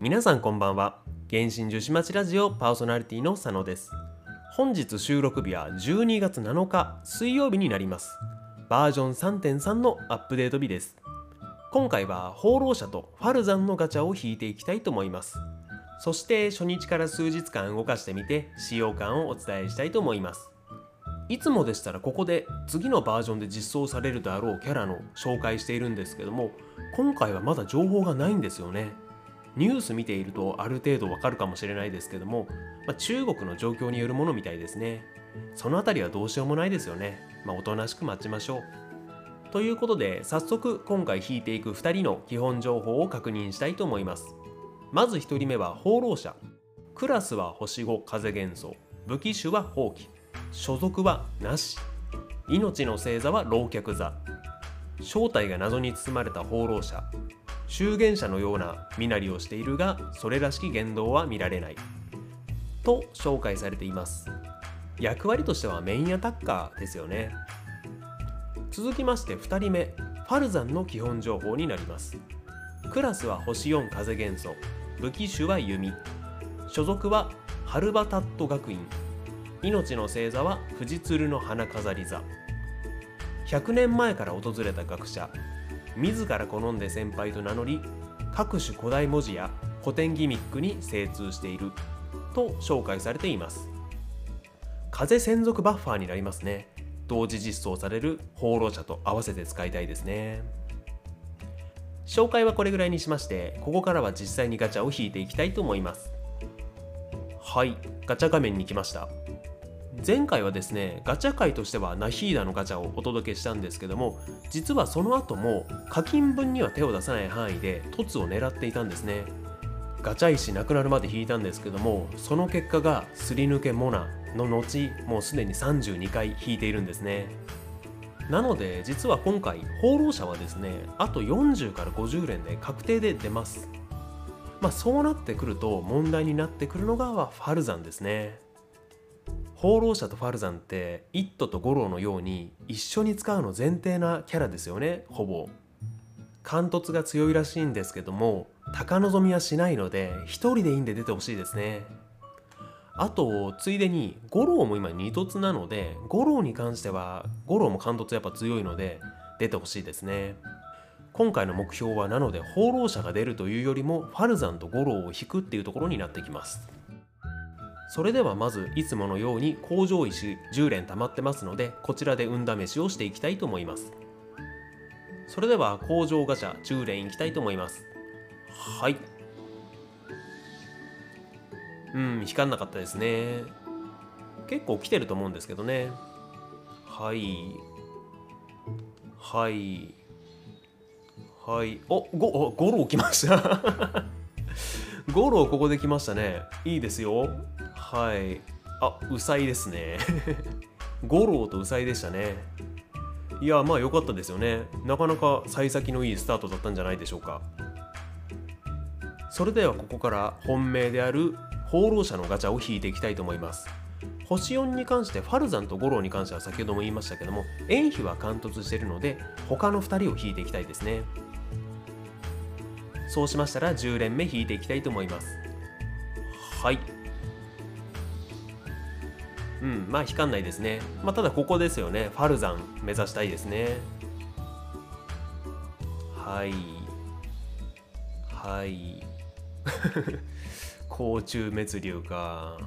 皆さんこんばんは。原神樹脂町ラジオパーソナリティの佐野です。本日収録日は12月7日水曜日になります。バージョン3.3のアップデート日です。今回は放浪者とファルザンのガチャを引いていきたいと思います。そして初日から数日間動かしてみて使用感をお伝えしたいと思います。いつもでしたらここで次のバージョンで実装されるであろうキャラの紹介しているんですけども今回はまだ情報がないんですよね。ニュース見ているとある程度わかるかもしれないですけども、まあ、中国の状況によるものみたいですね。そのあたりはどうしようもないですよね。まあおとなしく待ちましょう。ということで早速今回引いていく2人の基本情報を確認したいと思います。まず1人目は放浪者。クラスは星5風元素武器種は放棄。所属はなし。命の星座は老客座。正体が謎に包まれた放浪者。修験者のような身なりをしているがそれらしき言動は見られない。と紹介されています。役割としてはメインアタッカーですよね。続きまして2人目。ファルザンの基本情報になります。クラスは星4風元素。武器種は弓。所属はハルバタット学院。命の星座は富士鶴の花飾り座。100年前から訪れた学者。自ら好んで先輩と名乗り各種古代文字や古典ギミックに精通していると紹介されています。風専属バッファーになりますね。同時実装される放浪者と合わせて使いたいですね。紹介はこれぐらいにしましてここからは実際にガチャを引いていきたいと思います。はいガチャ画面に来ました。前回はですねガチャ界としてはナヒーダのガチャをお届けしたんですけども実はその後も課金分には手を出さない範囲で凸を狙っていたんですね。ガチャ石なくなるまで引いたんですけどもその結果がすり抜けモナの後もうすでに32回引いているんですね。なので実は今回放浪者はですねあと40から50連で確定で出ます。まあそうなってくると問題になってくるのがファルザンですね。放浪者とファルザンって一斗とゴローのように一緒に使うの前提なキャラですよねほぼ。完凸が強いらしいんですけども高望みはしないので一人でいいんで出てほしいですね。あとついでにゴローも今二凸なのでゴローに関してはゴローも完凸やっぱ強いので出てほしいですね。今回の目標はなので放浪者が出るというよりもファルザンとゴローを引くっていうところになってきます。それではまずいつものように工場石10連溜まってますのでこちらで運試しをしていきたいと思います。それでは工場ガチャ10連いきたいと思います。はい。うん引かんなかったですね。結構来てると思うんですけどね。はい。はい。はい。おごゴロ来ました。ゴロここで来ましたね。いいですよ。はい。あうさいですね。五郎とうさいでしたね。いやまあ良かったですよね。なかなか幸先のいいスタートだったんじゃないでしょうか。それではここから本命である放浪者のガチャを引いていきたいと思います。星4に関してファルザンとゴローに関しては先ほども言いましたけども円比は貫突しているので他の2人を引いていきたいですね。そうしましたら10連目引いていきたいと思います。はい。うん、まあ引かんないですね。まあ、ただここですよね。ファルザン目指したいですね。はい。はい。甲虫滅流か。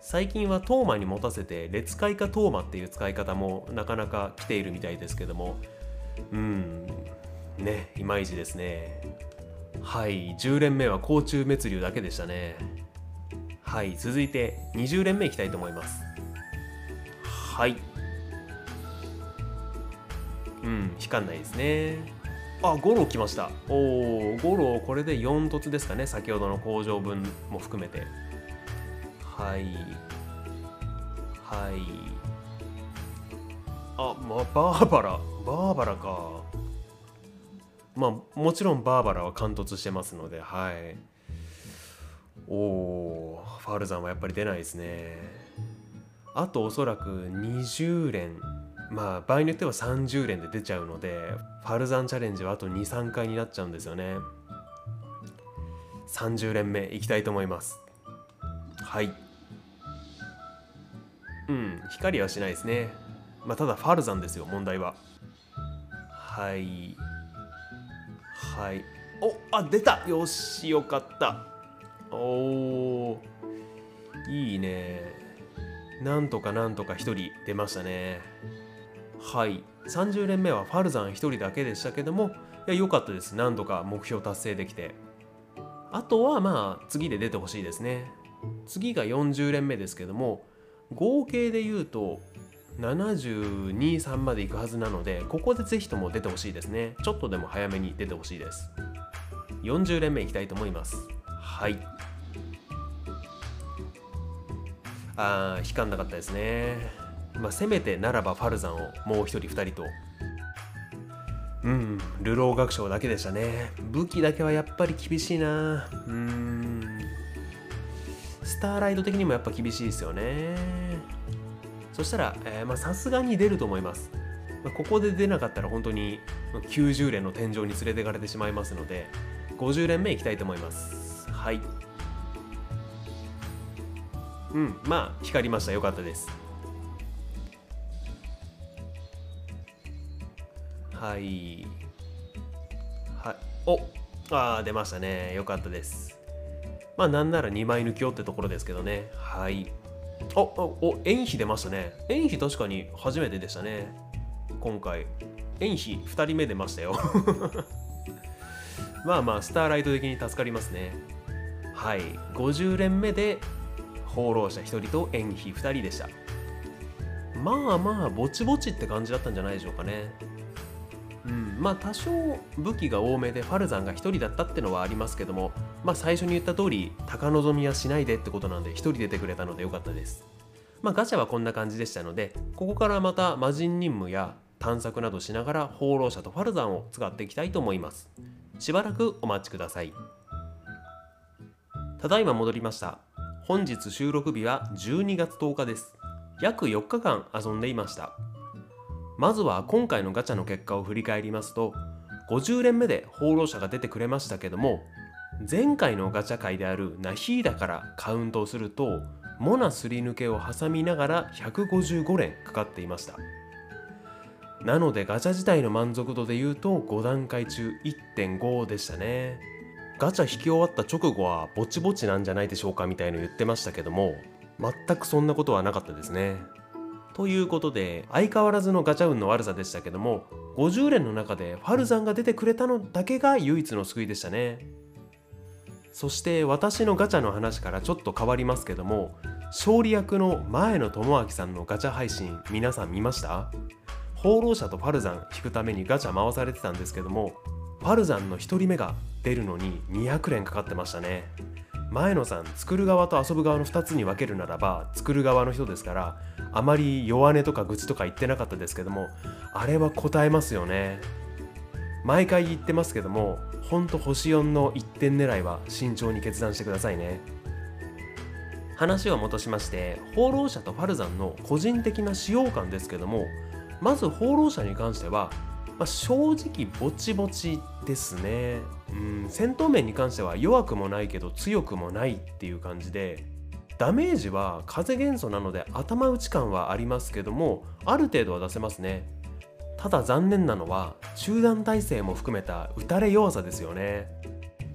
最近はトーマに持たせて列界かトーマっていう使い方もなかなか来ているみたいですけどもうんねいまいちですねはい10連目は甲虫滅流だけでしたねはい続いて20連目いきたいと思います。はい。うん引かんないですね。あ5ロ来ました。おお5ロこれで4突ですかね。先ほどの工場分も含めて。はい。はい。あまあバーバラ。バーバラか。まあもちろんバーバラは貫突してますのではい。おおファルザンはやっぱり出ないですね。あとおそらく20連まあ場合によっては30連で出ちゃうのでファルザンチャレンジはあと23回になっちゃうんですよね。30連目いきたいと思います。はい。うん光はしないですね。まあただファルザンですよ問題は。はい。はい。おあ出た。よしよかった。おー。いいね。なんとかなんとか1人出ましたね。はい。30連目はファルザン1人だけでしたけどもいや良かったです。何度か目標達成できて。あとはまあ次で出てほしいですね。次が40連目ですけども合計で言うと723までいくはずなのでここでぜひとも出てほしいですね。ちょっとでも早めに出てほしいです。40連目いきたいと思います。はい。あー引かんなかったですね。まあせめてならばファルザンをもう一人二人と。うん流浪学賞だけでしたね。武器だけはやっぱり厳しいな。うん。スターライト的にもやっぱ厳しいですよね。そしたらさすがに出ると思います、まあ、ここで出なかったら本当に90連の天井に連れてかれてしまいますので50連目いきたいと思います。はい。うんまあ光りました。よかったです。はい。はい。おあー出ましたね。よかったです。まあなんなら2枚抜きよってところですけどね。はい。おおお円比出ましたね。円比確かに初めてでしたね。今回。円比2人目出ましたよ。まあまあスターライト的に助かりますね。はい。50連目で放浪者1人と円比2人でした。まあまあぼちぼちって感じだったんじゃないでしょうかね。うん。まあ多少武器が多めでファルザンが1人だったってのはありますけどもまあ最初に言った通り高望みはしないでってことなんで1人出てくれたのでよかったです。まあガチャはこんな感じでしたのでここからまた魔人任務や探索などしながら放浪者とファルザンを使っていきたいと思います。しばらくお待ちください。ただいま戻りました。本日収録日は12月10日です。約4日間遊んでいました。まずは今回のガチャの結果を振り返りますと50連目で放浪者が出てくれましたけども前回のガチャ界であるナヒーダからカウントをするとモナすり抜けを挟みながら155連かかっていました。なのでガチャ自体の満足度で言うと5段階中1.5でしたね。ガチャ引き終わった直後はぼちぼちなんじゃないでしょうかみたいの言ってましたけども全くそんなことはなかったですね。ということで相変わらずのガチャ運の悪さでしたけども50連の中でファルザンが出てくれたのだけが唯一の救いでしたね。そして私のガチャの話からちょっと変わりますけども勝利役の前野智明さんのガチャ配信皆さん見ました？放浪者とファルザン引くためにガチャ回されてたんですけどもファルザンの1人目が出るのに200連かかってましたね。前野さん作る側と遊ぶ側の2つに分けるならば作る側の人ですからあまり弱音とか愚痴とか言ってなかったですけどもあれは答えますよね。毎回言ってますけどもほんと星4の1点狙いは慎重に決断してくださいね。話を戻しまして放浪者とファルザンの個人的な使用感ですけどもまず放浪者に関しては、まあ、正直ぼちぼちですね。うん戦闘面に関しては弱くもないけど強くもないっていう感じでダメージは風元素なので頭打ち感はありますけどもある程度は出せますね。ただ残念なのは中断耐性も含めた打たれ弱さですよね。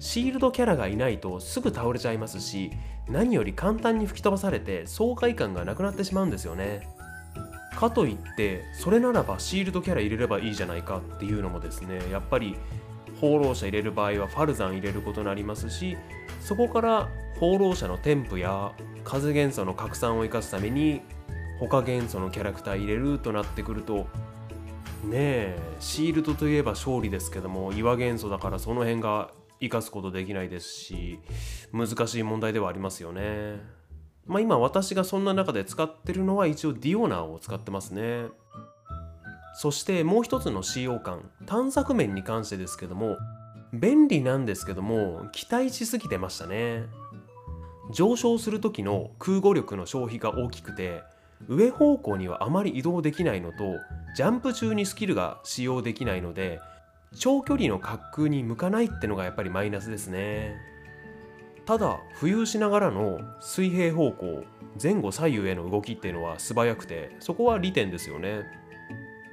シールドキャラがいないとすぐ倒れちゃいますし何より簡単に吹き飛ばされて爽快感がなくなってしまうんですよね。かといってそれならばシールドキャラ入れればいいじゃないかっていうのもですねやっぱり放浪者入れる場合はファルザン入れることになりますしそこから放浪者の添付や風元素の拡散を生かすために他元素のキャラクター入れるとなってくるとねえシールドといえば勝利ですけども岩元素だからその辺が生かすことできないですし難しい問題ではありますよね。まあ今私がそんな中で使ってるのは一応ディオナーを使ってますね。そしてもう一つの使用感探索面に関してですけども便利なんですけども期待しすぎてましたね。上昇する時の空語力の消費が大きくて上方向にはあまり移動できないのとジャンプ中にスキルが使用できないので長距離の滑空に向かないってのがやっぱりマイナスですね。ただ浮遊しながらの水平方向前後左右への動きっていうのは素早くてそこは利点ですよね。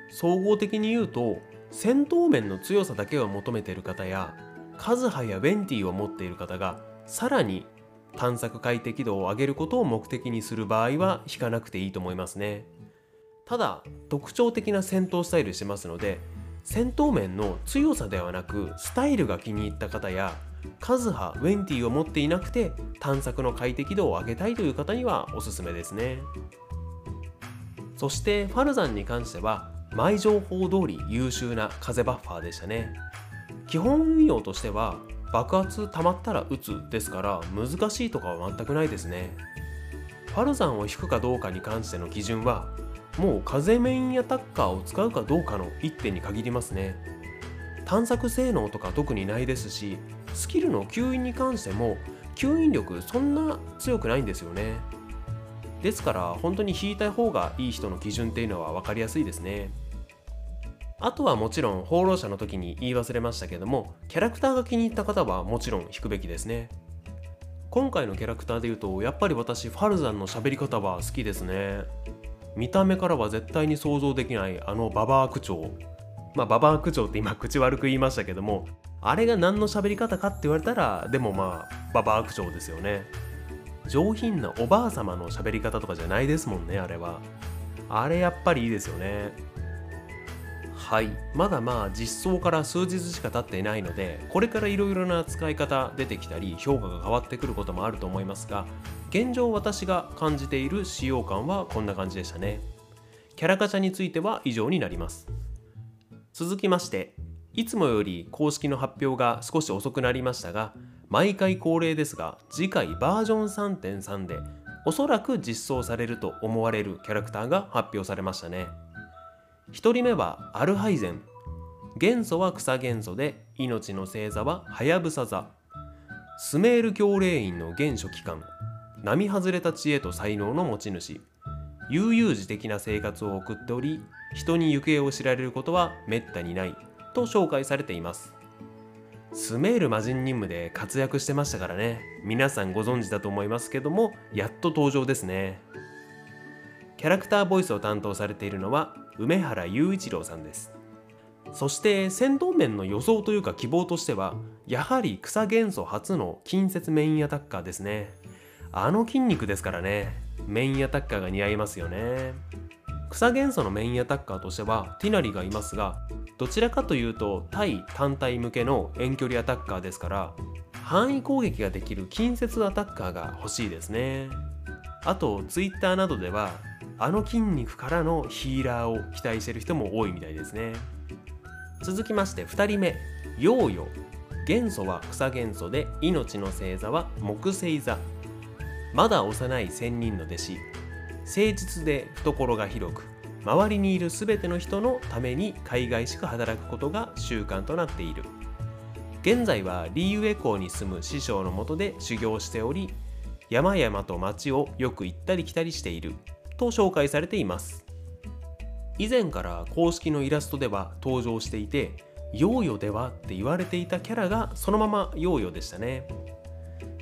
総合的に言うと戦闘面の強さだけを求めている方やカズハやベンティを持っている方がさらに探索快適度を上げることを目的にする場合は引かなくていいと思いますね。ただ特徴的な戦闘スタイルしてますので戦闘面の強さではなくスタイルが気に入った方やカズハ、ウェンティを持っていなくて探索の快適度を上げたいという方にはおすすめですね。そしてファルザンに関しては前情報通り優秀な風バッファーでしたね。基本運用としては爆発溜まったら撃つですから難しいとかは全くないですね。ファルザンを引くかどうかに関しての基準はもう風メインアタッカーを使うかどうかの一点に限りますね。探索性能とか特にないですしスキルの吸引に関しても吸引力そんな強くないんですよね。ですから本当に引いた方がいい人の基準っていうのは分かりやすいですね。あとはもちろん放浪者の時に言い忘れましたけどもキャラクターが気に入った方はもちろん引くべきですね。今回のキャラクターで言うとやっぱり私ファルザンの喋り方は好きですね。見た目からは絶対に想像できないあのババア区長まあババア区長って今口悪く言いましたけどもあれが何の喋り方かって言われたらでもまあババア区長ですよね。上品なおばあ様の喋り方とかじゃないですもんねあれは。あれやっぱりいいですよね。はい。まだまあ実装から数日しか経っていないのでこれからいろいろな使い方出てきたり評価が変わってくることもあると思いますが現状私が感じている使用感はこんな感じでしたね。キャラガチャについては以上になります。続きましていつもより公式の発表が少し遅くなりましたが毎回恒例ですが次回バージョン3.3でおそらく実装されると思われるキャラクターが発表されましたね。1人目はアルハイゼン。元素は草元素で命の星座はハヤブサ座。スメール教霊院の原初期間並外れた知恵と才能の持ち主。悠々自適な生活を送っており人に行方を知られることはめったにない。と紹介されています。スメール魔人任務で活躍してましたからね。皆さんご存知だと思いますけどもやっと登場ですね。キャラクターボイスを担当されているのは梅原雄一郎さんです。そして戦闘面の予想というか希望としてはやはり草元素初の近接メインアタッカーですね。あの筋肉ですからね。メインアタッカーが似合いますよね。草元素のメインアタッカーとしてはティナリがいますがどちらかというと対単体向けの遠距離アタッカーですから範囲攻撃ができる近接アタッカーが欲しいですね。あと Twitter などではあの筋肉からのヒーラーを期待してる人も多いみたいですね。続きまして2人目。ヨーヨ元素は草元素で命の星座は木星座。まだ幼い仙人の弟子。誠実で懐が広く周りにいる全ての人のために海外しく働くことが習慣となっている。現在はリーウェ校に住む師匠のもとで修行しており山々と町をよく行ったり来たりしていると紹介されています。以前から公式のイラストでは登場していてヨーヨではって言われていたキャラがそのままヨーヨでしたね。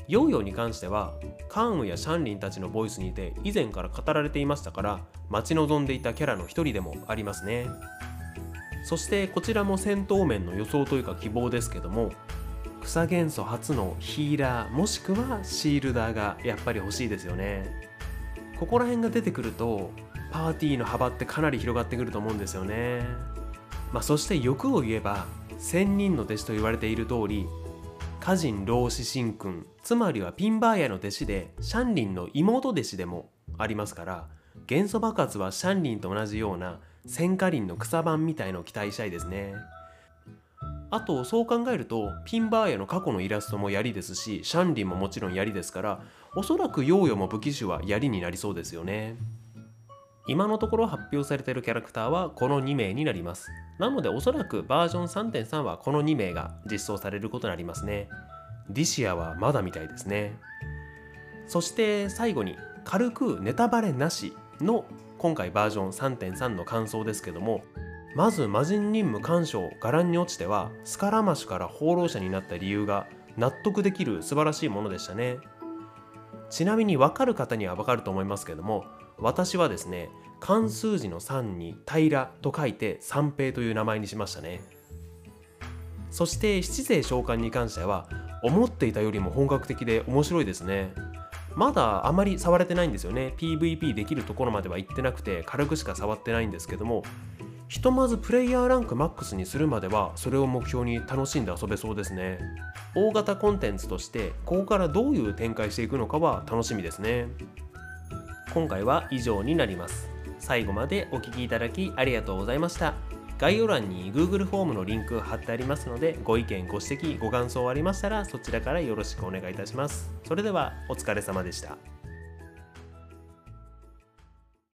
ヨーヨに関してはカームやシャンリンたちのボイスにて以前から語られていましたから待ち望んでいたキャラの一人でもありますね。そしてこちらも戦闘面の予想というか希望ですけども草元素初のヒーラーもしくはシールダーがやっぱり欲しいですよね。ここら辺が出てくるとパーティーの幅ってかなり広がってくると思うんですよね。まあ、そして欲を言えば仙人の弟子と言われている通り歌人老子神君つまりはピンバーヤの弟子でシャンリンの妹弟子でもありますから元素爆発はシャンリンと同じような戦火林の草版みたいのを期待したいですね。あとそう考えるとピンバーヤの過去のイラストも槍ですしシャンリンももちろん槍ですからおそらくヨーヨも武器種は槍になりそうですよね。今のところ発表されているキャラクターはこの2名になります。なのでおそらくバージョン3.3はこの2名が実装されることになりますね。ディシアはまだみたいですね。そして最後に軽くネタバレなしの今回バージョン3.3の感想ですけどもまず魔人任務干渉伽藍に落ちてはスカラマシュから放浪者になった理由が納得できる素晴らしいものでしたね。ちなみに分かる方には分かると思いますけども私はですね漢数字の3に平と書いて三平という名前にしましたね。そして七星召喚に関しては思っていたよりも本格的で面白いですね。まだあまり触れてないんですよね。PVP できるところまでは行ってなくて軽くしか触ってないんですけどもひとまずプレイヤーランクマックスにするまではそれを目標に楽しんで遊べそうですね。大型コンテンツとしてここからどういう展開していくのかは楽しみですね。今回は以上になります。最後までお聴きいただきありがとうございました。概要欄に Google フォームのリンク貼ってありますのでご意見ご指摘ご感想ありましたらそちらからよろしくお願いいたします。それではお疲れ様でした。